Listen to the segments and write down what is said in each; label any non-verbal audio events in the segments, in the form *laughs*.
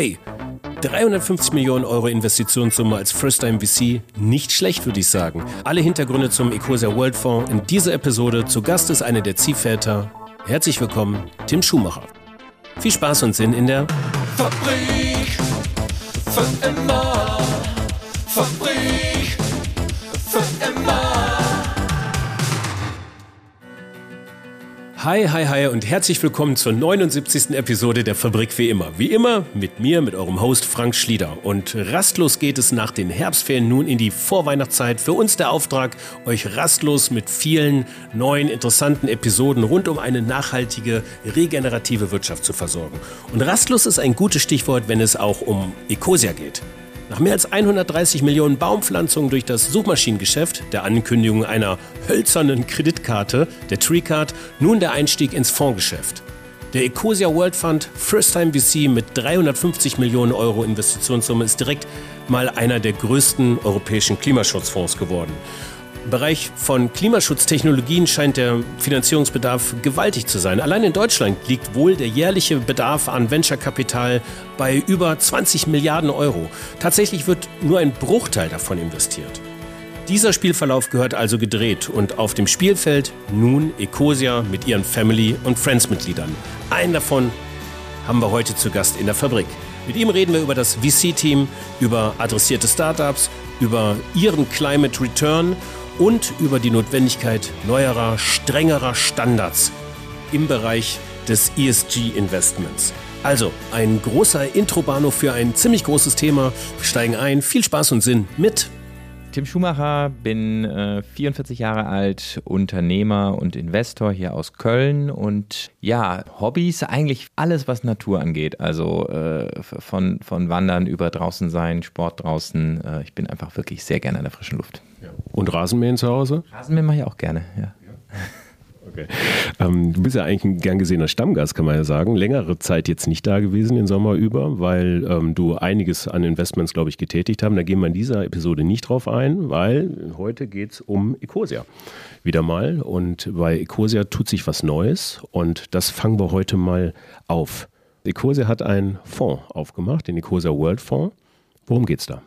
Hey, 350 Millionen Euro Investitionssumme als First-Time VC, nicht schlecht würde ich sagen. Alle Hintergründe zum Ecosia World Fonds in dieser Episode. Zu Gast ist einer der Ziehväter. Herzlich willkommen, Tim Schumacher. Viel Spaß und Sinn in der Fabrik für immer. Fabrik Hi, hi, hi und herzlich willkommen zur 79. Episode der Fabrik wie immer. Wie immer mit mir, mit eurem Host Frank Schlieder. Und rastlos geht es nach den Herbstferien nun in die Vorweihnachtszeit. Für uns der Auftrag, euch rastlos mit vielen neuen, interessanten Episoden rund um eine nachhaltige, regenerative Wirtschaft zu versorgen. Und rastlos ist ein gutes Stichwort, wenn es auch um Ecosia geht. Nach mehr als 130 Millionen Baumpflanzungen durch das Suchmaschinengeschäft, der Ankündigung einer hölzernen Kreditkarte, der TreeCard, nun der Einstieg ins Fondsgeschäft. Der Ecosia World Fund First Time VC mit 350 Millionen Euro Investitionssumme ist direkt mal einer der größten europäischen Klimaschutzfonds geworden. Im Bereich von Klimaschutztechnologien scheint der Finanzierungsbedarf gewaltig zu sein. Allein in Deutschland liegt wohl der jährliche Bedarf an Venture-Kapital bei über 20 Milliarden Euro. Tatsächlich wird nur ein Bruchteil davon investiert. Dieser Spielverlauf gehört also gedreht und auf dem Spielfeld nun Ecosia mit ihren Family- und Friends-Mitgliedern. Einen davon haben wir heute zu Gast in der Fabrik. Mit ihm reden wir über das VC-Team, über adressierte Startups, über ihren Climate Return und über die Notwendigkeit neuerer, strengerer Standards im Bereich des ESG-Investments. Also ein großer Introbahnhof für ein ziemlich großes Thema. Wir steigen ein. Viel Spaß und Sinn mit Tim Schumacher, bin äh, 44 Jahre alt, Unternehmer und Investor hier aus Köln und ja, Hobbys eigentlich alles, was Natur angeht. Also äh, von, von Wandern über draußen sein, Sport draußen. Äh, ich bin einfach wirklich sehr gerne in der frischen Luft. Und Rasenmähen zu Hause? Rasenmähen mache ich auch gerne, ja. Okay. Ähm, du bist ja eigentlich ein gern gesehener Stammgast, kann man ja sagen. Längere Zeit jetzt nicht da gewesen, den Sommer über, weil ähm, du einiges an Investments, glaube ich, getätigt haben. Da gehen wir in dieser Episode nicht drauf ein, weil heute geht es um Ecosia wieder mal. Und bei Ecosia tut sich was Neues und das fangen wir heute mal auf. Ecosia hat einen Fonds aufgemacht, den Ecosia World Fonds. Worum geht es da?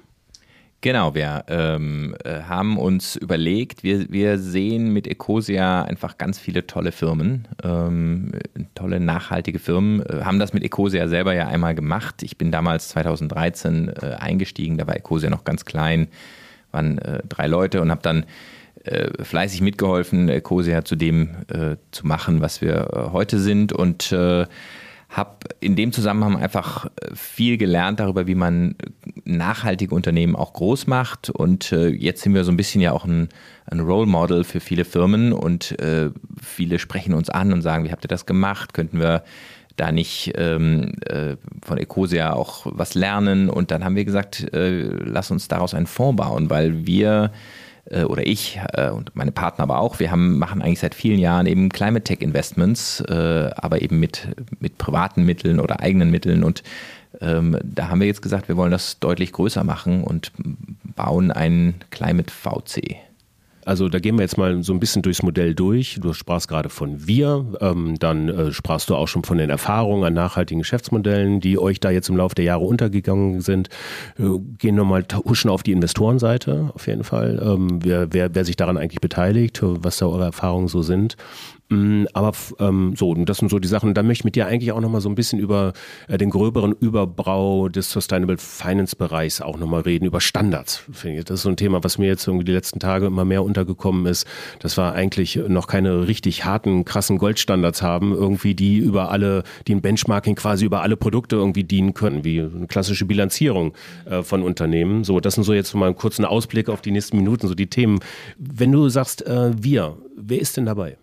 Genau, wir ähm, äh, haben uns überlegt, wir, wir sehen mit Ecosia einfach ganz viele tolle Firmen, ähm, tolle nachhaltige Firmen, äh, haben das mit Ecosia selber ja einmal gemacht. Ich bin damals 2013 äh, eingestiegen, da war Ecosia noch ganz klein, waren äh, drei Leute und habe dann äh, fleißig mitgeholfen, Ecosia zu dem zu machen, was wir heute sind und habe in dem Zusammenhang einfach viel gelernt darüber, wie man nachhaltige Unternehmen auch groß macht. Und äh, jetzt sind wir so ein bisschen ja auch ein, ein Role Model für viele Firmen und äh, viele sprechen uns an und sagen, wie habt ihr das gemacht? Könnten wir da nicht ähm, äh, von Ecosia auch was lernen? Und dann haben wir gesagt, äh, lass uns daraus einen Fonds bauen, weil wir äh, oder ich äh, und meine Partner aber auch, wir haben, machen eigentlich seit vielen Jahren eben Climate Tech Investments, äh, aber eben mit, mit privaten Mitteln oder eigenen Mitteln und ähm, da haben wir jetzt gesagt, wir wollen das deutlich größer machen und bauen einen Climate VC. Also da gehen wir jetzt mal so ein bisschen durchs Modell durch. Du sprachst gerade von wir, ähm, dann äh, sprachst du auch schon von den Erfahrungen an nachhaltigen Geschäftsmodellen, die euch da jetzt im Laufe der Jahre untergegangen sind. Äh, gehen nochmal huschen auf die Investorenseite auf jeden Fall. Ähm, wer, wer, wer sich daran eigentlich beteiligt, was da eure Erfahrungen so sind. Mm, aber ähm, so, das sind so die Sachen. Da möchte ich mit dir eigentlich auch nochmal so ein bisschen über äh, den gröberen Überbau des Sustainable Finance Bereichs auch nochmal reden, über Standards. Das ist so ein Thema, was mir jetzt irgendwie die letzten Tage immer mehr untergekommen ist, dass wir eigentlich noch keine richtig harten, krassen Goldstandards haben, irgendwie, die über alle, die ein Benchmarking quasi über alle Produkte irgendwie dienen können, wie eine klassische Bilanzierung äh, von Unternehmen. So, das sind so jetzt mal einen kurzen Ausblick auf die nächsten Minuten, so die Themen. Wenn du sagst, äh, wir, wer ist denn dabei?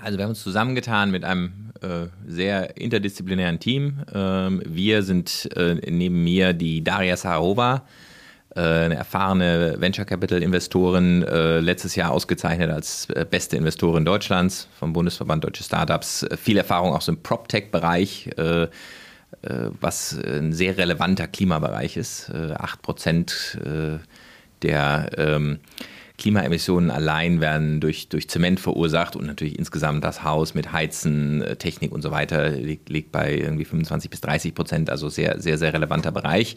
Also wir haben uns zusammengetan mit einem äh, sehr interdisziplinären Team. Ähm, wir sind äh, neben mir die Daria Saharova, äh, eine erfahrene Venture Capital Investorin, äh, letztes Jahr ausgezeichnet als äh, beste Investorin Deutschlands vom Bundesverband Deutsche Startups. Äh, viel Erfahrung auch so im PropTech-Bereich, was ein sehr relevanter Klimabereich ist. Acht Prozent der ähm, Klimaemissionen allein werden durch, durch Zement verursacht und natürlich insgesamt das Haus mit Heizen, äh, Technik und so weiter liegt, liegt bei irgendwie 25 bis 30 Prozent, also sehr, sehr, sehr relevanter Bereich.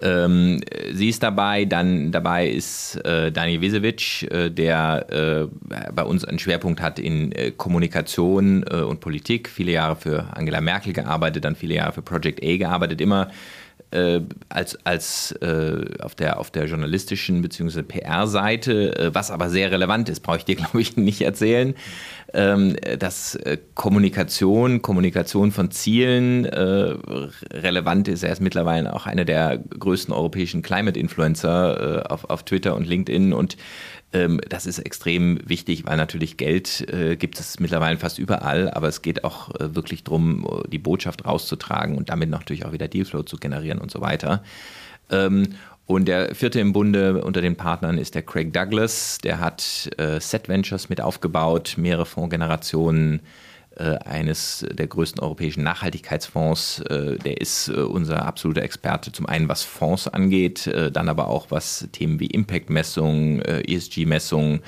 Ähm, sie ist dabei, dann dabei ist äh, Dani Wisevic, äh, der äh, bei uns einen Schwerpunkt hat in äh, Kommunikation äh, und Politik, viele Jahre für Angela Merkel gearbeitet, dann viele Jahre für Project A gearbeitet, immer äh, als, als auf, der, auf der journalistischen bzw. PR-Seite, was aber sehr relevant ist, brauche ich dir, *laughs* glaube ich, nicht erzählen ähm, dass äh, Kommunikation, Kommunikation von Zielen äh, relevant ist. Er ist mittlerweile auch einer der größten europäischen Climate-Influencer äh, auf, auf Twitter und LinkedIn und das ist extrem wichtig, weil natürlich Geld äh, gibt es mittlerweile fast überall, aber es geht auch äh, wirklich darum, die Botschaft rauszutragen und damit natürlich auch wieder Dealflow zu generieren und so weiter. Ähm, und der vierte im Bunde unter den Partnern ist der Craig Douglas. Der hat äh, Set Ventures mit aufgebaut, mehrere Fondsgenerationen äh, eines der größten europäischen Nachhaltigkeitsfonds. Äh, der ist äh, unser absoluter Experte, zum einen was Fonds angeht, äh, dann aber auch was Themen wie Impact-Messungen, äh, ESG-Messungen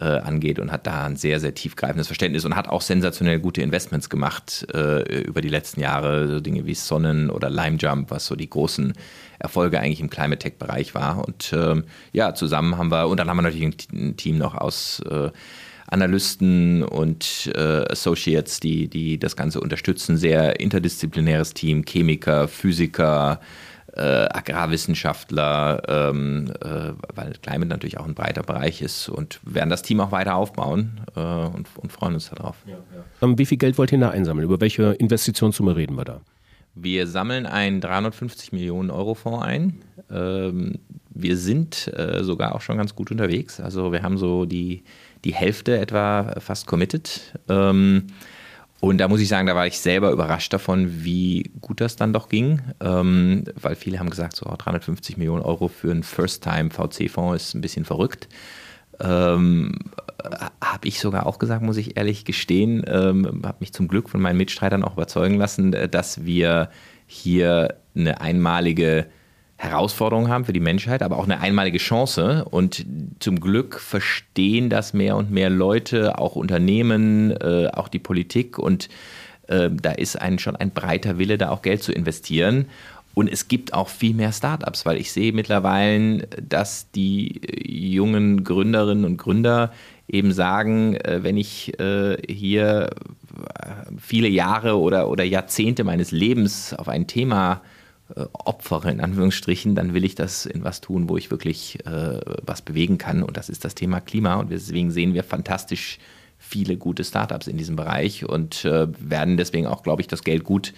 äh, angeht und hat da ein sehr, sehr tiefgreifendes Verständnis und hat auch sensationell gute Investments gemacht äh, über die letzten Jahre, so Dinge wie Sonnen oder Lime Jump, was so die großen Erfolge eigentlich im Climate Tech-Bereich war. Und ähm, ja, zusammen haben wir, und dann haben wir natürlich ein Team noch aus äh, Analysten und äh, Associates, die, die das Ganze unterstützen. Sehr interdisziplinäres Team, Chemiker, Physiker, äh, Agrarwissenschaftler, ähm, äh, weil Climate natürlich auch ein breiter Bereich ist und werden das Team auch weiter aufbauen äh, und, und, freuen uns darauf. Ja, ja. Wie viel Geld wollt ihr da einsammeln? Über welche Investitionssumme reden wir da? Wir sammeln einen 350 Millionen Euro Fonds ein. Ähm, wir sind äh, sogar auch schon ganz gut unterwegs. Also wir haben so die, die Hälfte etwa fast committed. Ähm, und da muss ich sagen, da war ich selber überrascht davon, wie gut das dann doch ging, ähm, weil viele haben gesagt, so 350 Millionen Euro für einen First-Time-VC-Fonds ist ein bisschen verrückt. Ähm, habe ich sogar auch gesagt, muss ich ehrlich gestehen, ähm, habe mich zum Glück von meinen Mitstreitern auch überzeugen lassen, dass wir hier eine einmalige Herausforderung haben für die Menschheit, aber auch eine einmalige Chance. Und zum Glück verstehen das mehr und mehr Leute, auch Unternehmen, äh, auch die Politik. Und äh, da ist ein, schon ein breiter Wille, da auch Geld zu investieren. Und es gibt auch viel mehr Startups, weil ich sehe mittlerweile, dass die jungen Gründerinnen und Gründer eben sagen, äh, wenn ich äh, hier viele Jahre oder, oder Jahrzehnte meines Lebens auf ein Thema äh, opfere, in Anführungsstrichen, dann will ich das in was tun, wo ich wirklich äh, was bewegen kann. Und das ist das Thema Klima. Und deswegen sehen wir fantastisch viele gute Startups in diesem Bereich und äh, werden deswegen auch, glaube ich, das Geld gut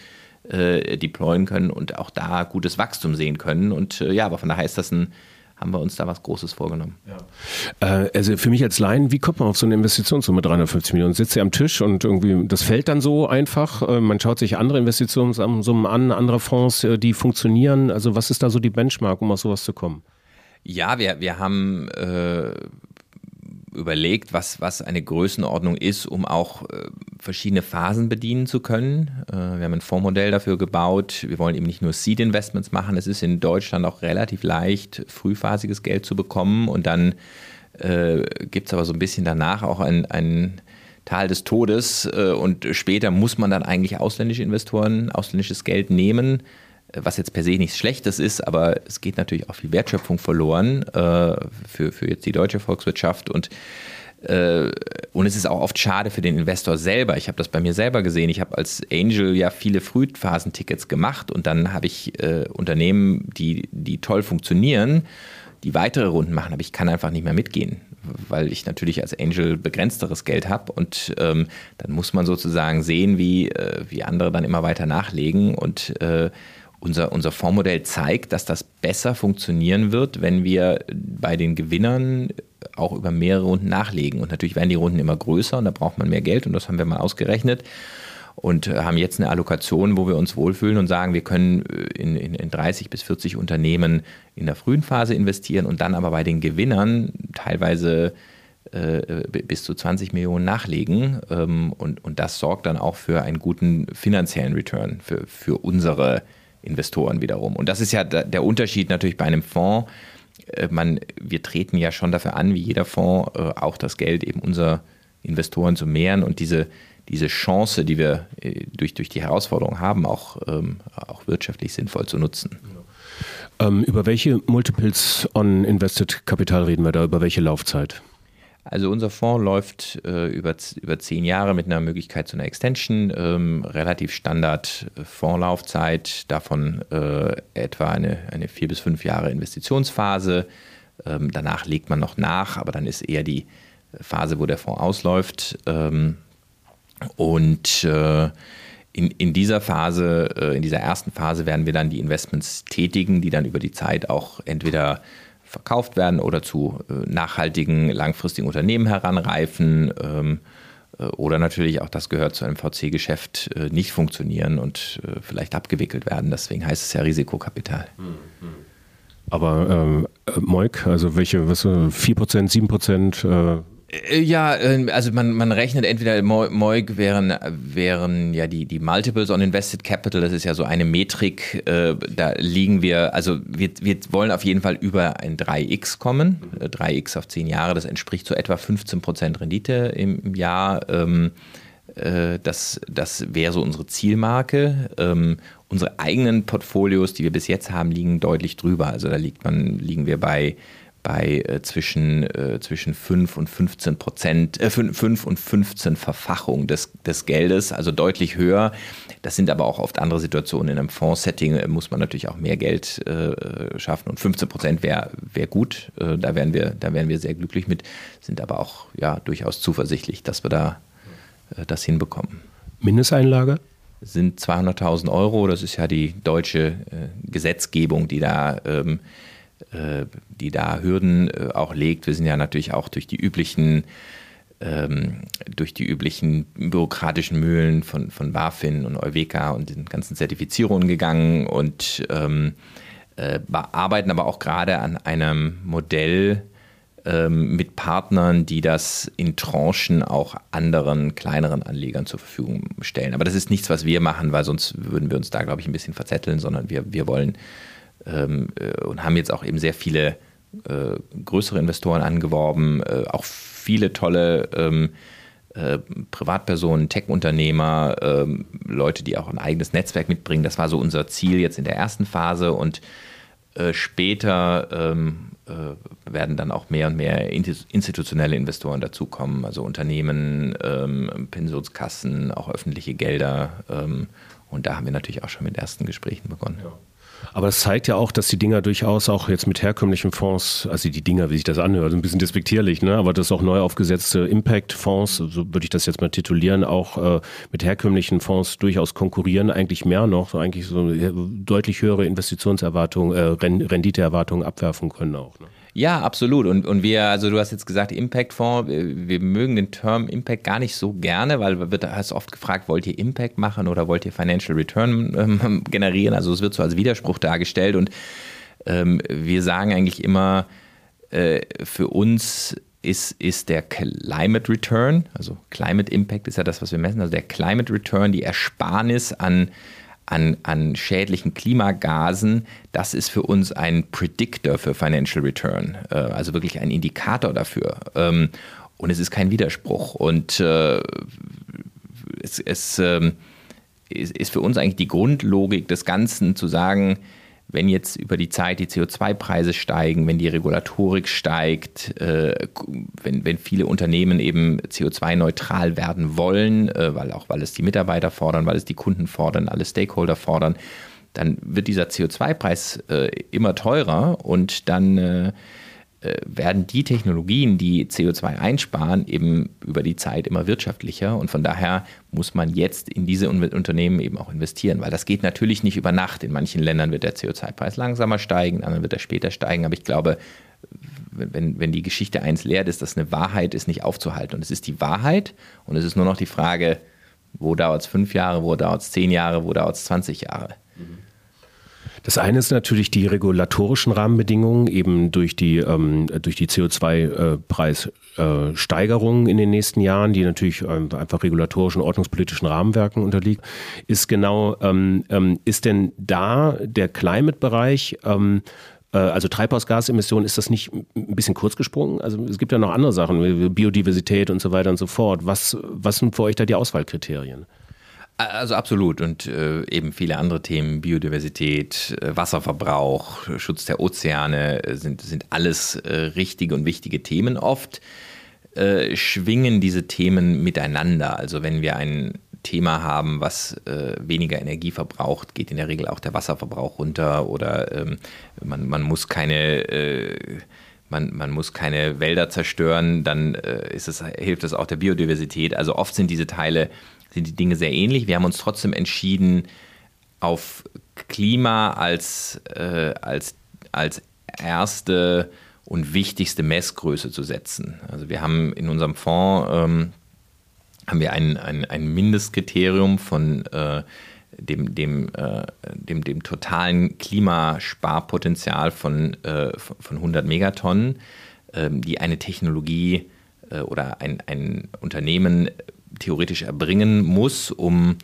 äh, deployen können und auch da gutes Wachstum sehen können. Und äh, ja, aber von daher ist das ein haben wir uns da was Großes vorgenommen. Ja. Äh, also für mich als Laien, wie kommt man auf so eine Investitionssumme 350 Millionen? Sitzt ihr am Tisch und irgendwie, das fällt dann so einfach. Äh, man schaut sich andere Investitionssummen an, andere Fonds, äh, die funktionieren. Also was ist da so die Benchmark, um auf sowas zu kommen? Ja, wir, wir haben äh, überlegt, was, was eine Größenordnung ist, um auch äh, verschiedene Phasen bedienen zu können. Äh, wir haben ein Fondsmodell dafür gebaut. Wir wollen eben nicht nur Seed-Investments machen. Es ist in Deutschland auch relativ leicht, frühphasiges Geld zu bekommen. Und dann äh, gibt es aber so ein bisschen danach auch ein, ein Tal des Todes. Äh, und später muss man dann eigentlich ausländische Investoren, ausländisches Geld nehmen was jetzt per se nichts Schlechtes ist, aber es geht natürlich auch viel Wertschöpfung verloren äh, für, für jetzt die deutsche Volkswirtschaft und äh, und es ist auch oft schade für den Investor selber. Ich habe das bei mir selber gesehen. Ich habe als Angel ja viele Frühphasentickets gemacht und dann habe ich äh, Unternehmen, die, die toll funktionieren, die weitere Runden machen, aber ich kann einfach nicht mehr mitgehen, weil ich natürlich als Angel begrenzteres Geld habe und ähm, dann muss man sozusagen sehen, wie, äh, wie andere dann immer weiter nachlegen und äh, unser, unser Fondsmodell zeigt, dass das besser funktionieren wird, wenn wir bei den Gewinnern auch über mehrere Runden nachlegen. Und natürlich werden die Runden immer größer und da braucht man mehr Geld und das haben wir mal ausgerechnet und haben jetzt eine Allokation, wo wir uns wohlfühlen und sagen, wir können äh, in, in, in 30 bis 40 Unternehmen in der frühen Phase investieren und dann aber bei den Gewinnern teilweise äh, bis zu 20 Millionen nachlegen. Ähm, und, und das sorgt dann auch für einen guten finanziellen Return für, für unsere Investoren wiederum. Und das ist ja der Unterschied natürlich bei einem Fonds. äh, man, wir treten ja schon dafür an, wie jeder Fonds, äh, auch das Geld eben unserer Investoren zu mehren und diese, diese Chance, die wir äh, durch, durch die Herausforderung haben, auch, ähm, auch wirtschaftlich sinnvoll zu nutzen. Ähm, über welche Multiples on Invested Kapital reden wir da? Über welche Laufzeit? Also unser Fonds läuft äh, über, über zehn Jahre mit einer Möglichkeit zu einer Extension, ähm, relativ Standard äh, Fondslaufzeit, davon äh, etwa eine, eine vier bis fünf Jahre Investitionsphase. Ähm, danach legt man noch nach, aber dann ist eher die Phase, wo der Fonds ausläuft. Ähm, und äh, in, in dieser Phase, äh, in dieser ersten Phase werden wir dann die Investments tätigen, die dann über die Zeit auch entweder verkauft werden oder zu äh, nachhaltigen, langfristigen Unternehmen heranreifen ähm, äh, oder natürlich auch das gehört zu einem VC-Geschäft äh, nicht funktionieren und vielleicht abgewickelt werden. Deswegen heißt es ja Risikokapital. Aber ähm, Moik, also welche, was, 4%, 7%? Äh ja, ähm, also man, man rechnet entweder MOIG wären, wären ja die, die Multiples on Invested Capital, das ist ja so eine Metrik, äh, da liegen wir, also wir, wir wollen auf jeden Fall über ein 3x kommen, 3x äh, auf 10 Jahre, das entspricht so etwa 15% Rendite im, im Jahr. Ähm, äh, das, das wäre so unsere Zielmarke. Ähm, unsere eigenen Portfolios, die wir bis jetzt haben, liegen deutlich drüber. Also da liegt man, liegen wir bei bei äh, zwischen, äh, zwischen 5 und 15 Prozent, äh, 5, 5 und 15 Verfachung des, des Geldes, also deutlich höher. Das sind aber auch oft andere Situationen. In einem Fondssetting äh, muss man natürlich auch mehr Geld äh, schaffen und 15 Prozent wäre wär gut. Äh, da, wären wir, da wären wir sehr glücklich mit, sind aber auch ja, durchaus zuversichtlich, dass wir da äh, das hinbekommen. Mindesteinlage? Sind 200.000 Euro. Das ist ja die deutsche Gesetzgebung, die da. Ähm, äh, die da Hürden äh, auch legt. Wir sind ja natürlich auch durch die üblichen ähm, durch die üblichen bürokratischen Mühlen von, von BaFin und Euweka und den ganzen Zertifizierungen gegangen und ähm, äh, arbeiten aber auch gerade an einem Modell ähm, mit Partnern, die das in Tranchen auch anderen kleineren Anlegern zur Verfügung stellen. Aber das ist nichts, was wir machen, weil sonst würden wir uns da, glaube ich, ein bisschen verzetteln, sondern wir, wir wollen ähm, äh, und haben jetzt auch eben sehr viele äh, größere Investoren angeworben, äh, auch viele tolle ähm, äh, Privatpersonen, Tech-Unternehmer, ähm, Leute, die auch ein eigenes Netzwerk mitbringen. Das war so unser Ziel jetzt in der ersten Phase und äh, später ähm, äh, werden dann auch mehr und mehr institutionelle Investoren dazukommen, also Unternehmen, ähm, Pensionskassen, auch öffentliche Gelder. Ähm, und da haben wir natürlich auch schon mit ersten Gesprächen begonnen. Ja. Aber es zeigt ja auch, dass die Dinger durchaus auch jetzt mit herkömmlichen Fonds, also die Dinger, wie sich das anhört, ein bisschen despektierlich, ne? aber das auch neu aufgesetzte Impact-Fonds, so würde ich das jetzt mal titulieren, auch äh, mit herkömmlichen Fonds durchaus konkurrieren, eigentlich mehr noch, so eigentlich so deutlich höhere Investitionserwartungen, äh, Renditeerwartungen abwerfen können auch. Ne? Ja, absolut. Und, und wir, also du hast jetzt gesagt Impact-Fonds, wir, wir, mögen den Term Impact gar nicht so gerne, weil wird hast oft gefragt, wollt ihr Impact machen oder wollt ihr Financial Return ähm, generieren? Also es wird so als Widerspruch dargestellt und ähm, wir sagen eigentlich immer, äh, für uns ist, ist der Climate Return, also Climate Impact ist ja das, was wir messen, also der Climate Return, die Ersparnis an an, an schädlichen Klimagasen, das ist für uns ein Predictor für Financial Return, äh, also wirklich ein Indikator dafür. Ähm, und es ist kein Widerspruch. Und äh, es, es ähm, ist für uns eigentlich die Grundlogik des Ganzen zu sagen, wenn jetzt über die Zeit die CO2-Preise steigen, wenn die Regulatorik steigt, äh, wenn, wenn viele Unternehmen eben CO2-neutral werden wollen, äh, weil auch weil es die Mitarbeiter fordern, weil es die Kunden fordern, alle Stakeholder fordern, dann wird dieser CO2-Preis äh, immer teurer und dann werden die Technologien, die CO2 einsparen, eben über die Zeit immer wirtschaftlicher. Und von daher muss man jetzt in diese Unternehmen eben auch investieren, weil das geht natürlich nicht über Nacht. In manchen Ländern wird der CO2-Preis langsamer steigen, in anderen wird er später steigen. Aber ich glaube, wenn, wenn die Geschichte eins lehrt, ist, dass eine Wahrheit ist nicht aufzuhalten. Und es ist die Wahrheit und es ist nur noch die Frage, wo dauert es fünf Jahre, wo dauert es zehn Jahre, wo dauert es 20 Jahre. Mhm. Das eine ist natürlich die regulatorischen Rahmenbedingungen, eben durch die, ähm, durch die CO2-Preissteigerungen äh, in den nächsten Jahren, die natürlich ähm, einfach regulatorischen, ordnungspolitischen Rahmenwerken unterliegen. Ist genau, ähm, ähm ist denn da der Climate-Bereich ähm, Äh, also Treibhausgasemissionen, ist das nicht ein bisschen kurz gesprungen? Also es gibt ja noch andere Sachen, wie Biodiversität und so weiter und so fort. Was, was sind für euch da die Auswahlkriterien? Also absolut und äh, eben viele andere Themen, Biodiversität, äh, Wasserverbrauch, Schutz der Ozeane äh, sind, sind alles äh, richtige und wichtige Themen. Oft äh, schwingen diese Themen miteinander. Also wenn wir ein Thema haben, was äh, weniger Energie verbraucht, geht in der Regel auch der Wasserverbrauch runter oder ähm, man, man muss keine man, man muss keine Wälder zerstören, dann es, hilft es auch der Biodiversität. Also oft sind diese Teile sind die Dinge sehr ähnlich. Wir haben uns trotzdem entschieden, auf Klima als, äh, als, als erste und wichtigste Messgröße zu setzen. Also wir haben in unserem Fonds ähm, haben wir ein, ein, ein Mindestkriterium von äh, dem, dem, äh, dem, dem totalen Klimasparpotenzial von, äh, von 100 Megatonnen, ähm, die eine Technologie äh, oder ein, ein Unternehmen theoretisch erbringen muss, um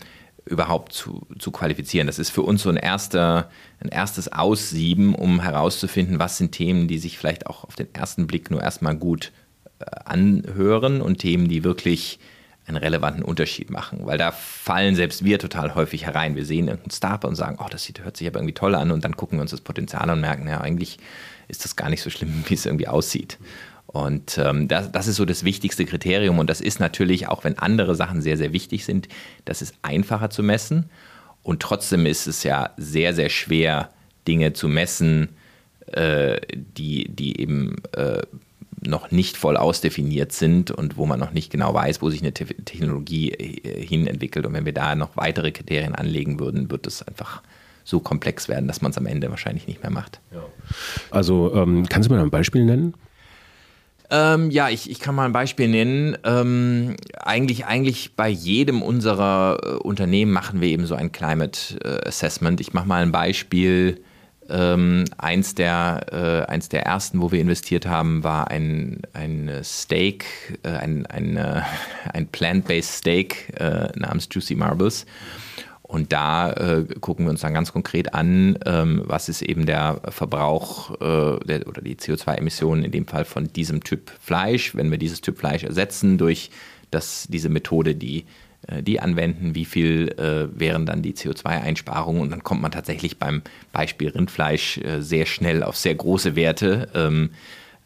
überhaupt zu, zu qualifizieren. Das ist für uns so ein, erster, ein erstes Aussieben, um herauszufinden, was sind Themen, die sich vielleicht auch auf den ersten Blick nur erstmal gut äh, anhören und Themen, die wirklich einen relevanten Unterschied machen. Weil da fallen selbst wir total häufig herein. Wir sehen irgendein Startup und sagen, oh, das sieht, hört sich aber irgendwie toll an und dann gucken wir uns das Potenzial an und merken, ja, eigentlich ist das gar nicht so schlimm, *laughs* wie es irgendwie aussieht. Und ähm, das, das ist so das wichtigste Kriterium. Und das ist natürlich, auch wenn andere Sachen sehr, sehr wichtig sind, das ist einfacher zu messen. Und trotzdem ist es ja sehr, sehr schwer, Dinge zu messen, äh, die, die eben äh, noch nicht voll ausdefiniert sind und wo man noch nicht genau weiß, wo sich eine Te Technologie äh, hin entwickelt. Und wenn wir da noch weitere Kriterien anlegen würden, wird es einfach so komplex werden, dass man es am Ende wahrscheinlich nicht mehr macht. Ja. Also ähm, kannst du mir ein Beispiel nennen? Ähm, ja, ich, ich kann mal ein Beispiel nennen. Ähm, eigentlich, eigentlich bei jedem unserer äh, Unternehmen machen wir eben so ein Climate äh, Assessment. Ich mache mal ein Beispiel. Ähm, eins, der, äh, eins der ersten, wo wir investiert haben, war ein, ein Steak, äh, ein, ein, äh, *laughs* ein Plant-Based Steak äh, namens Juicy Marbles. Und da äh, gucken wir uns dann ganz konkret an, ähm, was ist eben der Verbrauch äh, der, oder die CO2-Emissionen in dem Fall von diesem Typ Fleisch. Wenn wir dieses Typ Fleisch ersetzen durch das, diese Methode, die äh, die anwenden, wie viel äh, wären dann die CO2-Einsparungen und dann kommt man tatsächlich beim Beispiel Rindfleisch äh, sehr schnell auf sehr große Werte. Ähm,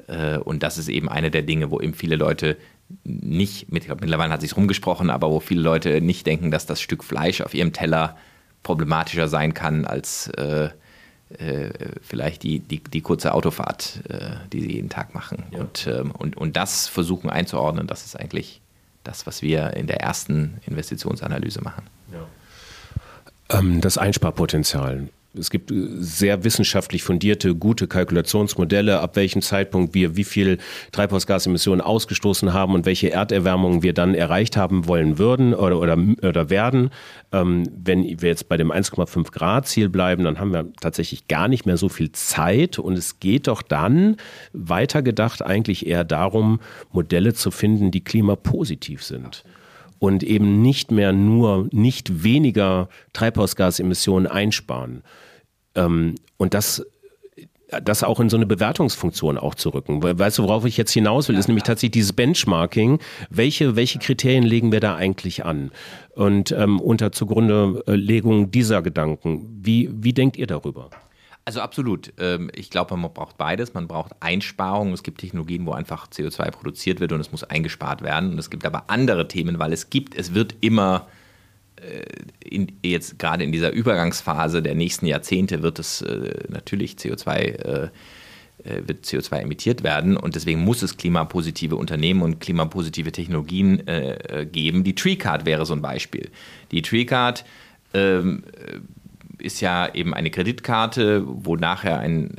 äh, und das ist eben eine der Dinge, wo eben viele Leute nicht, ich glaube, mittlerweile hat sich rumgesprochen, aber wo viele Leute nicht denken, dass das Stück Fleisch auf ihrem Teller problematischer sein kann als äh, äh, vielleicht die, die, die, kurze Autofahrt, äh, die sie jeden Tag machen. Ja. Und, ähm, und, und das versuchen einzuordnen, das ist eigentlich das, was wir in der ersten Investitionsanalyse machen. Ja. Ähm, das Einsparpotenzial. Es gibt äh, sehr wissenschaftlich fundierte, gute Kalkulationsmodelle, ab welchem Zeitpunkt wir wie viel Treibhausgasemissionen ausgestoßen haben und welche Erderwärmung wir dann erreicht haben wollen würden oder, oder, oder werden. Ähm, wenn wir jetzt bei dem 1,5 Grad Ziel bleiben, dann haben wir tatsächlich gar nicht mehr so viel Zeit und es geht doch dann weitergedacht eigentlich eher darum, Modelle zu finden, die klimapositiv sind und eben nicht mehr nur nicht weniger Treibhausgasemissionen einsparen. Ähm, und das das auch in so eine Bewertungsfunktion auch zu rücken. Weißt du, worauf ich jetzt hinaus will, ist nämlich tatsächlich dieses Benchmarking. Welche, welche Kriterien legen wir da eigentlich an? Und ähm, unter Zugrundelegung dieser Gedanken, wie, wie denkt ihr darüber? Also absolut. Ähm, ich glaube, man braucht beides. Man braucht Einsparungen. Es gibt Technologien, wo einfach CO2 produziert wird und es muss eingespart werden. Und es gibt aber andere Themen, weil es gibt, es wird immer äh, in, jetzt gerade in dieser Übergangsphase der nächsten Jahrzehnte wird es äh, natürlich CO2 äh, äh, wird CO2 emittiert werden und deswegen muss es klimapositive Unternehmen und klimapositive Technologien äh, äh geben. Die TreeCard wäre so ein Beispiel. Die TreeCard ähm, ist ja eben eine Kreditkarte, wo nachher ein,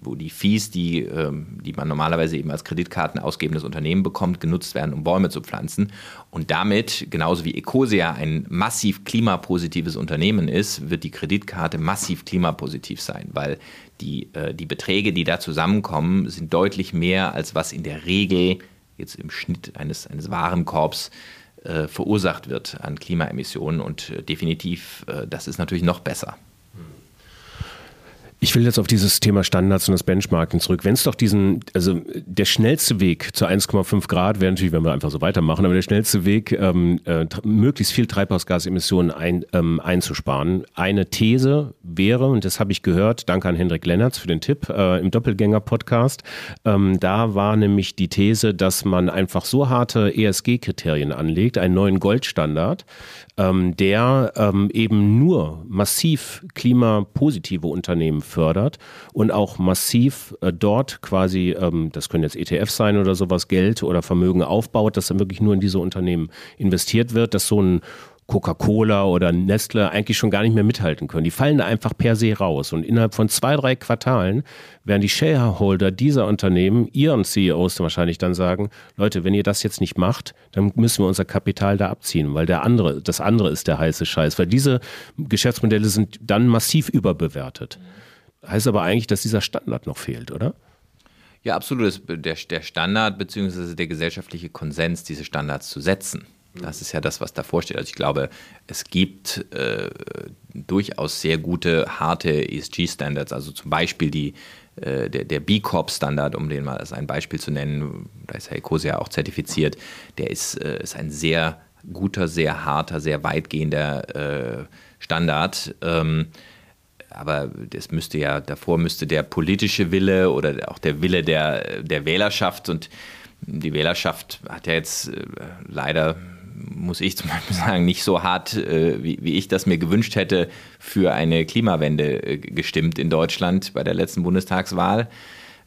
wo die Fees, die, ähm, die man normalerweise eben als Kreditkarten ausgebendes Unternehmen bekommt, genutzt werden, um Bäume zu pflanzen. Und damit, genauso wie Ecosia ein massiv klimapositives Unternehmen ist, wird die Kreditkarte massiv klimapositiv sein, weil die, äh, die Beträge, die da zusammenkommen, sind deutlich mehr, als was in der Regel jetzt im Schnitt eines, eines Warenkorbs äh, verursacht wird an Klimaemissionen. Und äh, definitiv, äh, das ist natürlich noch besser. Ich will jetzt auf dieses Thema Standards und das Benchmarking zurück. Wenn es doch diesen, also der schnellste Weg zu 1,5 Grad wäre natürlich, wenn wir einfach so weitermachen, aber der schnellste Weg, ähm, äh, möglichst viel Treibhausgasemissionen ein, ähm, einzusparen. Eine These wäre, und das habe ich gehört, danke an Hendrik Lennertz für den Tipp äh, im Doppelgänger-Podcast, ähm, da war nämlich die These, dass man einfach so harte ESG-Kriterien anlegt, einen neuen Goldstandard, ähm, der ähm, eben nur massiv klimapositive Unternehmen fördert und auch massiv äh, dort quasi, ähm, das können jetzt ETFs sein oder sowas, Geld oder Vermögen aufbaut, dass dann wirklich nur in diese Unternehmen investiert wird, dass so ein Coca-Cola oder Nestle eigentlich schon gar nicht mehr mithalten können. Die fallen da einfach per se raus. Und innerhalb von zwei, drei Quartalen werden die Shareholder dieser Unternehmen, ihren CEOs wahrscheinlich dann sagen, Leute, wenn ihr das jetzt nicht macht, dann müssen wir unser Kapital da abziehen, weil der andere, das andere ist der heiße Scheiß. Weil diese Geschäftsmodelle sind dann massiv überbewertet. Heißt aber eigentlich, dass dieser Standard noch fehlt, oder? Ja, absolut. Der, der Standard bzw. der gesellschaftliche Konsens, diese Standards zu setzen. Das ist ja das, was davor steht. Also ich glaube, es gibt äh, durchaus sehr gute, harte ESG-Standards, also zum Beispiel die, äh, der, der B Corp-Standard, um den mal als ein Beispiel zu nennen, da ist Herr Ecosia auch zertifiziert, der ist, äh, ist ein sehr guter, sehr harter, sehr weitgehender äh, Standard. Ähm, aber das müsste ja, davor müsste der politische Wille oder auch der Wille der, der Wählerschaft und die Wählerschaft hat ja jetzt äh, leider muss ich zum Beispiel *laughs* sagen, nicht so hart, äh, wie, wie, ich das mir gewünscht hätte, für eine Klimawende äh, gestimmt in Deutschland bei der letzten Bundestagswahl.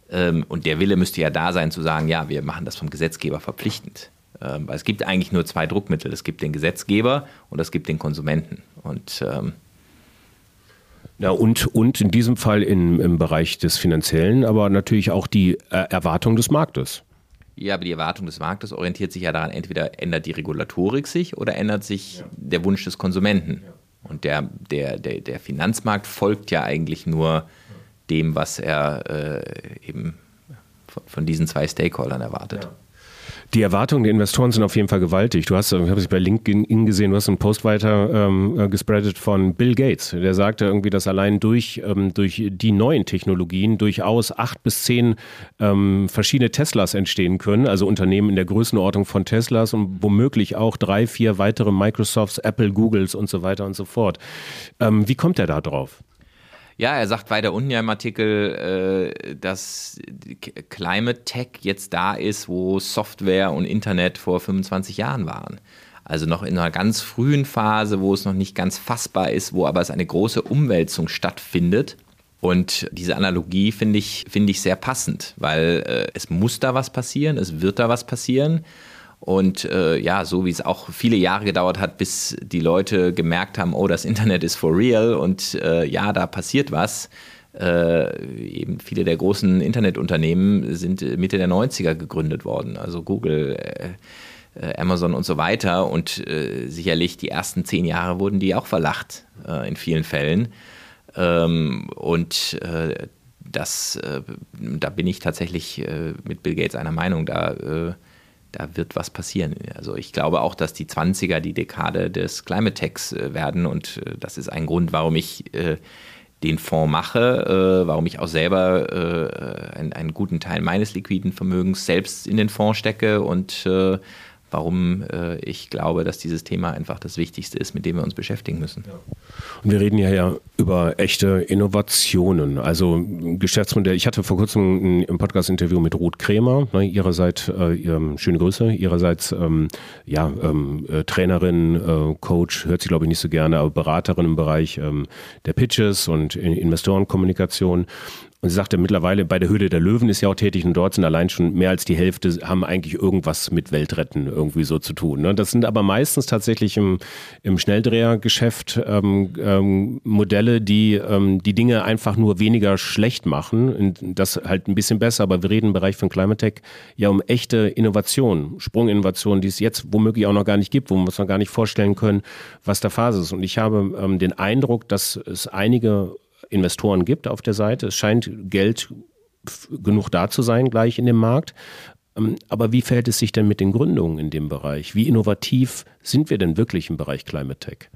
Ähm, und der Wille müsste ja da sein, zu sagen, ja, wir machen das vom Gesetzgeber verpflichtend. Ähm, weil es gibt eigentlich nur zwei Druckmittel. Es gibt den Gesetzgeber und es gibt den Konsumenten. Und ähm, ja, und, und in diesem Fall in, im Bereich des Finanziellen, aber natürlich auch die äh, Erwartung des Marktes. Ja, aber die Erwartung des Marktes orientiert sich ja daran, entweder ändert die Regulatorik sich oder ändert sich ja. der Wunsch des Konsumenten. Ja. Und der, der, der, der Finanzmarkt folgt ja eigentlich nur dem, was er äh, eben von diesen zwei Stakeholdern erwartet. Ja. Die Erwartungen der Investoren sind auf jeden Fall gewaltig. Du hast, ich habe es bei LinkedIn gesehen, du hast einen Post weiter ähm, äh, gespreadet von Bill Gates. Der sagte irgendwie, dass allein durch, ähm, durch die neuen Technologien durchaus acht bis zehn ähm, verschiedene Teslas entstehen können, also Unternehmen in der Größenordnung von Teslas und womöglich auch drei, vier weitere Microsofts, Apple, Googles und so weiter und so fort. Ähm, wie kommt er da drauf? Ja, er sagt weiter unten ja im Artikel, äh, dass Climate Tech jetzt da ist, wo Software und Internet vor 25 Jahren waren. Also noch in einer ganz frühen Phase, wo es noch nicht ganz fassbar ist, wo aber es eine große Umwälzung stattfindet. Und diese Analogie finde ich, find ich sehr passend, weil äh, es muss da was passieren, es wird da was passieren. Und äh, ja, so wie es auch viele Jahre gedauert hat, bis die Leute gemerkt haben, oh, das Internet ist for real und äh, ja, da passiert was. Äh, eben viele der großen Internetunternehmen sind Mitte der 90er gegründet worden, also Google, äh, äh, Amazon und so weiter. Und äh, sicherlich die ersten zehn Jahre wurden die auch verlacht in vielen Fällen. Ähm, und das, da bin ich tatsächlich mit Bill Gates einer Meinung, da da wird was passieren. Also ich glaube auch, dass die 20er die Dekade des Climate Techs äh, werden und äh, das ist ein Grund, warum ich äh, den Fonds mache, warum ich auch selber einen, einen, guten Teil meines liquiden Vermögens selbst in den Fonds stecke und warum äh, ich glaube, dass dieses Thema einfach das Wichtigste ist, mit dem wir uns beschäftigen müssen. Und wir reden ja, über echte Innovationen, also Geschäftsmodell. Ich hatte vor kurzem ein, Podcast-Interview mit Ruth Krämer, ne, ihrerseits, äh, schöne Grüße, ihrerseits ähm, ja, ähm, äh, Trainerin, äh, Coach, hört sie glaube ich nicht so gerne, aber Beraterin im Bereich ähm, der Pitches und Investorenkommunikation. Und sie sagte, mittlerweile bei der Höhle der Löwen ist ja auch tätig und dort sind allein schon mehr als die Hälfte, haben eigentlich irgendwas mit Weltretten irgendwie so zu tun. Ne? Das sind aber meistens tatsächlich im, im Schnelldrehergeschäft ähm, ähm, Modelle, die ähm, die Dinge einfach nur weniger schlecht machen. Und das halt ein bisschen besser, aber wir reden im Bereich von Climate Tech ja um echte Innovation, Sprunginnovation, die es jetzt womöglich auch noch gar nicht gibt, wo wir uns noch gar nicht vorstellen können, was der Phase ist. Und ich habe ähm, den Eindruck, dass es einige Investoren gibt auf der Seite. Es scheint Geld genug da zu sein gleich in dem Markt. Ähm, aber wie verhält es sich denn mit den Gründungen in dem Bereich? Wie innovativ sind wir denn wirklich im Bereich Climate Tech?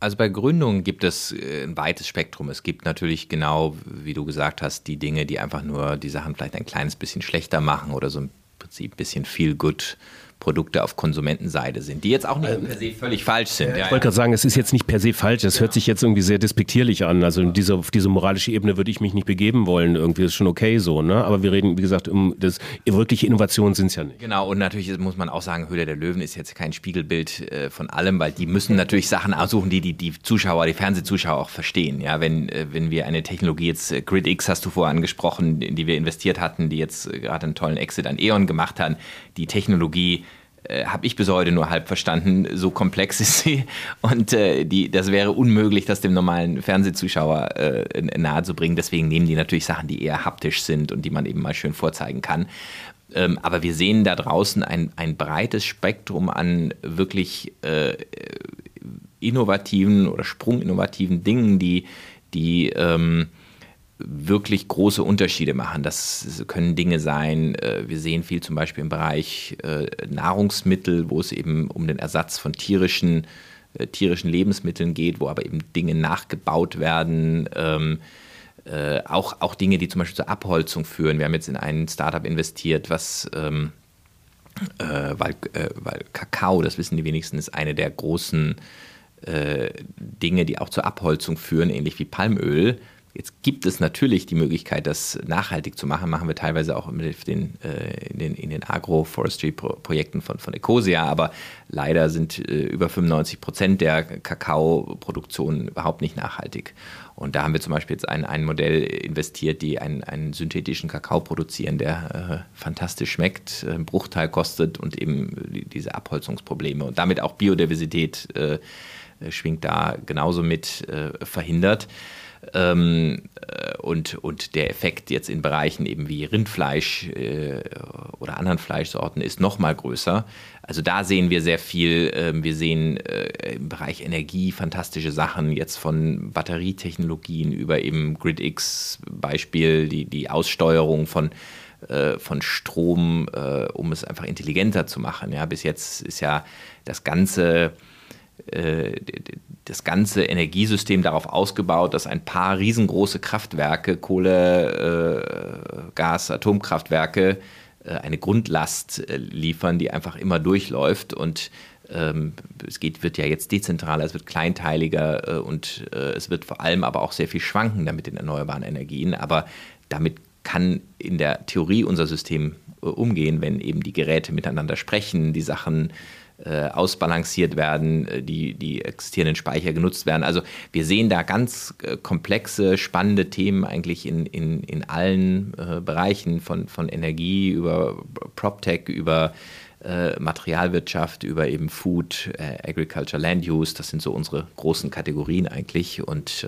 Also bei Gründungen gibt es äh, ein weites Spektrum. Es gibt natürlich genau, wie du gesagt hast, die Dinge, die einfach nur die Sachen vielleicht ein kleines bisschen schlechter machen oder so im Prinzip ein bisschen viel gut Produkte auf Konsumentenseite sind, die jetzt auch nicht ähm, per se völlig falsch sind. Ja, ich wollte gerade sagen, es ist jetzt nicht per se falsch, das hört sich jetzt irgendwie sehr despektierlich an. Also diese, auf diese moralische Ebene würde ich mich nicht begeben wollen. Irgendwie ist schon okay so, ne? Aber wir reden, wie gesagt, um das wirkliche Innovationen sind es ja nicht. Genau, und natürlich muss man auch sagen, Höhle der Löwen ist jetzt kein Spiegelbild äh, von allem, weil die müssen natürlich Sachen aussuchen, die die, die Zuschauer, die Fernsehzuschauer auch verstehen. Ja, wenn, äh, wenn wir eine Technologie jetzt, äh, GridX hast du vorher angesprochen, in die wir investiert hatten, die jetzt äh, gerade einen tollen Exit an E.ON gemacht haben, die Technologie äh, habe ich bis heute nur halb verstanden. So komplex *laughs* ist sie. Und äh, die, das wäre unmöglich, das dem normalen Fernsehzuschauer äh, nahezubringen. Deswegen nehmen die natürlich Sachen, die eher haptisch sind und die man eben mal schön vorzeigen kann. Ähm, aber wir sehen da draußen ein, ein breites Spektrum an wirklich äh, innovativen oder sprunginnovativen Dingen, die, die ähm, wirklich große Unterschiede machen. Das können Dinge sein, äh, wir sehen viel zum Beispiel im Bereich äh, Nahrungsmittel, wo es eben um den Ersatz von tierischen, äh, tierischen Lebensmitteln geht, wo aber eben Dinge nachgebaut werden. Ähm, auch, auch Dinge, die zum Beispiel zur Abholzung führen. Wir haben jetzt in ein Startup investiert, was ähm, äh, weil, weil Kakao, das wissen die wenigsten, ist eine der großen Dinge, die auch zur Abholzung führen, ähnlich wie Palmöl. Jetzt gibt es natürlich die Möglichkeit, das nachhaltig zu machen. Machen wir teilweise auch mit den, äh, in den, in den Agroforestry-Projekten von, von Ecosia. Aber leider sind äh, über 95 Prozent der Kakaoproduktion überhaupt nicht nachhaltig. Und da haben wir zum Beispiel jetzt ein, ein Modell investiert, die einen, einen synthetischen Kakao produzieren, der äh, fantastisch schmeckt, einen Bruchteil kostet und eben diese Abholzungsprobleme und damit auch Biodiversität äh, schwingt da genauso mit äh, verhindert. Ähm, äh, und, und der Effekt jetzt in Bereichen eben wie Rindfleisch äh, oder anderen Fleischsorten ist noch mal größer. Also da sehen wir sehr viel. Äh, wir sehen äh, im Bereich Energie fantastische Sachen, jetzt von Batterietechnologien über eben GridX Beispiel, die, die Aussteuerung von äh, von Strom, äh, um es einfach intelligenter zu machen. Ja, bis jetzt ist ja das ganze das ganze Energiesystem darauf ausgebaut, dass ein paar riesengroße Kraftwerke, Kohle, äh, Gas, Atomkraftwerke, äh, eine Grundlast liefern, die einfach immer durchläuft und ähm, es geht, wird ja jetzt dezentraler, es wird kleinteiliger und es wird vor allem aber auch sehr viel schwanken mit den erneuerbaren Energien. Aber damit kann in der Theorie unser System umgehen, wenn eben die Geräte miteinander sprechen, die Sachen äh, ausbalanciert werden, äh, die, die existierenden Speicher genutzt werden. Also wir sehen da ganz äh, komplexe, spannende Themen eigentlich in, in, in allen äh, Bereichen, von, von Energie über PropTech, über Materialwirtschaft, über eben Food, Agriculture, Land Use. Das sind so unsere großen Kategorien eigentlich. Und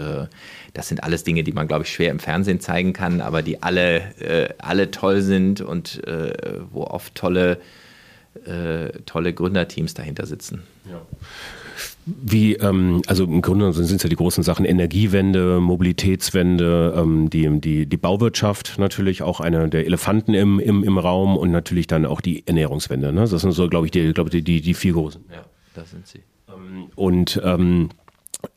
das sind alles Dinge, die man, glaube ich, schwer im Fernsehen zeigen kann, aber die alle, alle toll sind und wo oft tolle äh, tolle Gründerteams dahinter sitzen. Ja. Wie, ähm, also im Grunde sind es ja die großen Sachen Energiewende, Mobilitätswende, ähm, die, die, die Bauwirtschaft natürlich auch einer der Elefanten im, im, im Raum und natürlich dann auch die Ernährungswende. Ne? Das sind so, glaube ich, die, glaub, die, die, die vier großen. Ja, da sind sie. Ähm, und ähm,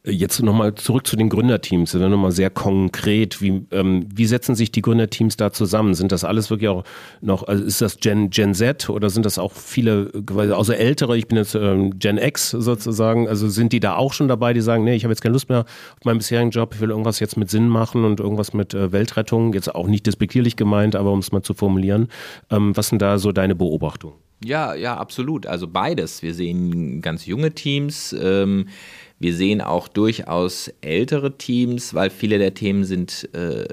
Jetzt nochmal zurück zu den Gründerteams. Das nochmal sehr konkret. Wie, ähm, wie setzen sich die Gründerteams da zusammen? Sind das alles wirklich auch noch, also ist das Gen, Gen Z oder sind das auch viele, also ältere, ich bin jetzt ähm, Gen X sozusagen, also sind die da auch schon dabei, die sagen, nee, ich habe jetzt keine Lust mehr auf meinen bisherigen Job, ich will irgendwas jetzt mit Sinn machen und irgendwas mit äh, Weltrettung, jetzt auch nicht despektierlich gemeint, aber um es mal zu formulieren. Ähm, was sind da so deine Beobachtungen? Ja, ja, absolut. Also beides. Wir sehen ganz junge Teams, ähm, wir sehen auch durchaus ältere Teams, weil viele der Themen sind, äh,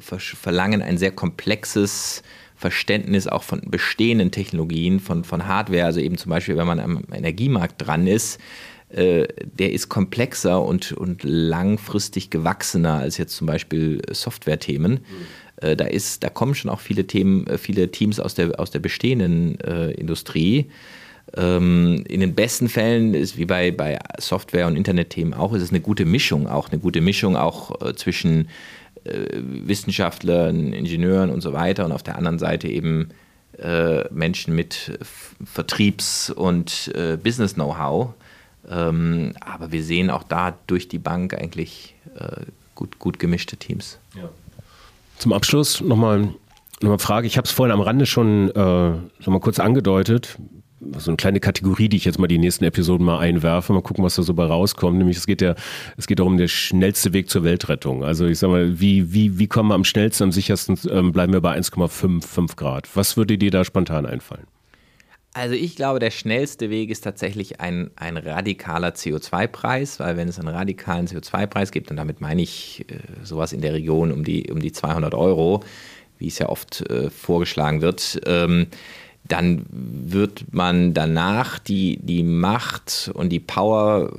verlangen ein sehr komplexes Verständnis auch von bestehenden Technologien, von, von Hardware. Also eben zum Beispiel, wenn man am Energiemarkt dran ist, äh, der ist komplexer und, und langfristig gewachsener als jetzt zum Beispiel Software-Themen. Mhm. Äh, da, ist, da kommen schon auch viele Themen, äh, viele Teams aus der, aus der bestehenden äh, Industrie ähm, in den besten Fällen ist wie bei, bei Software- und Internetthemen auch, ist es eine gute Mischung, auch eine gute Mischung auch äh, zwischen äh, Wissenschaftlern, Ingenieuren und so weiter und auf der anderen Seite eben äh, Menschen mit Vertriebs- und Business-Know-how. Ähm, aber wir sehen auch da durch die Bank eigentlich äh, gut, gut gemischte Teams. Ja. Zum Abschluss nochmal eine Frage. Ich habe es vorhin am Rande schon äh, mal kurz angedeutet so eine kleine Kategorie, die ich jetzt mal die nächsten Episoden mal einwerfe. Mal gucken, was da so bei rauskommt. Nämlich es geht ja, es geht darum, der schnellste Weg zur Weltrettung. Also ich sag mal, wie, wie, wie kommen wir am schnellsten, am sichersten ähm, bleiben wir bei 1,55 Grad? Was würde dir da spontan einfallen? Also ich glaube, der schnellste Weg ist tatsächlich ein, ein radikaler CO2-Preis, weil wenn es einen radikalen CO2-Preis gibt, und damit meine ich äh, sowas in der Region um die, um die 200 Euro, wie es ja oft äh, vorgeschlagen wird, ähm, dann wird man danach die, die Macht und die Power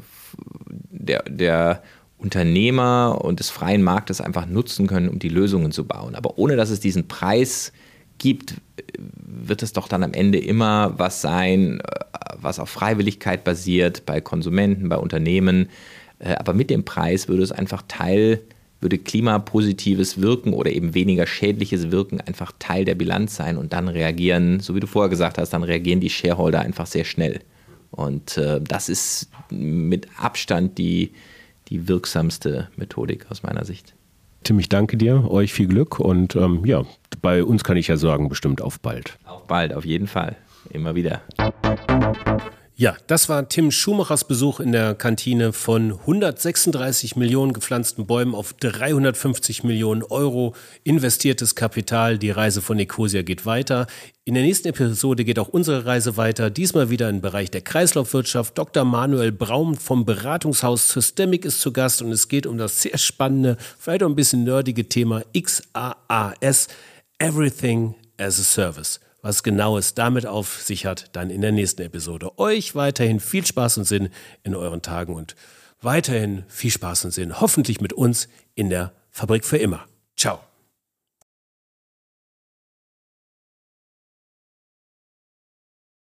der, der Unternehmer und des freien Marktes einfach nutzen können, um die Lösungen zu bauen. Aber ohne dass es diesen Preis gibt, wird es doch dann am Ende immer was sein, was auf Freiwilligkeit basiert, bei Konsumenten, bei Unternehmen. Äh, aber mit dem Preis würde es einfach Teil würde klimapositives Wirken oder eben weniger schädliches Wirken einfach Teil der Bilanz sein und dann reagieren, so wie du vorher gesagt hast, dann reagieren die Shareholder einfach sehr schnell. Und äh, das ist mit Abstand die, die wirksamste Methodik aus meiner Sicht. Tim, ich danke dir, euch viel Glück und ähm, ja, bei uns kann ich ja sagen, bestimmt auf bald. Auf bald, auf jeden Fall. Immer wieder. Ja, das war Tim Schumachers Besuch in der Kantine von 136 Millionen gepflanzten Bäumen auf 350 Millionen Euro investiertes Kapital. Die Reise von Ecosia geht weiter. In der nächsten Episode geht auch unsere Reise weiter. Diesmal wieder im Bereich der Kreislaufwirtschaft. Dr. Manuel Braum vom Beratungshaus Systemic ist zu Gast und es geht um das sehr spannende, vielleicht auch ein bisschen nerdige Thema XAAS, Everything as a Service. Was genau es damit auf sich hat, dann in der nächsten Episode. Euch weiterhin viel Spaß und Sinn in euren Tagen und weiterhin viel Spaß und Sinn, hoffentlich mit uns in der Fabrik für immer. Ciao.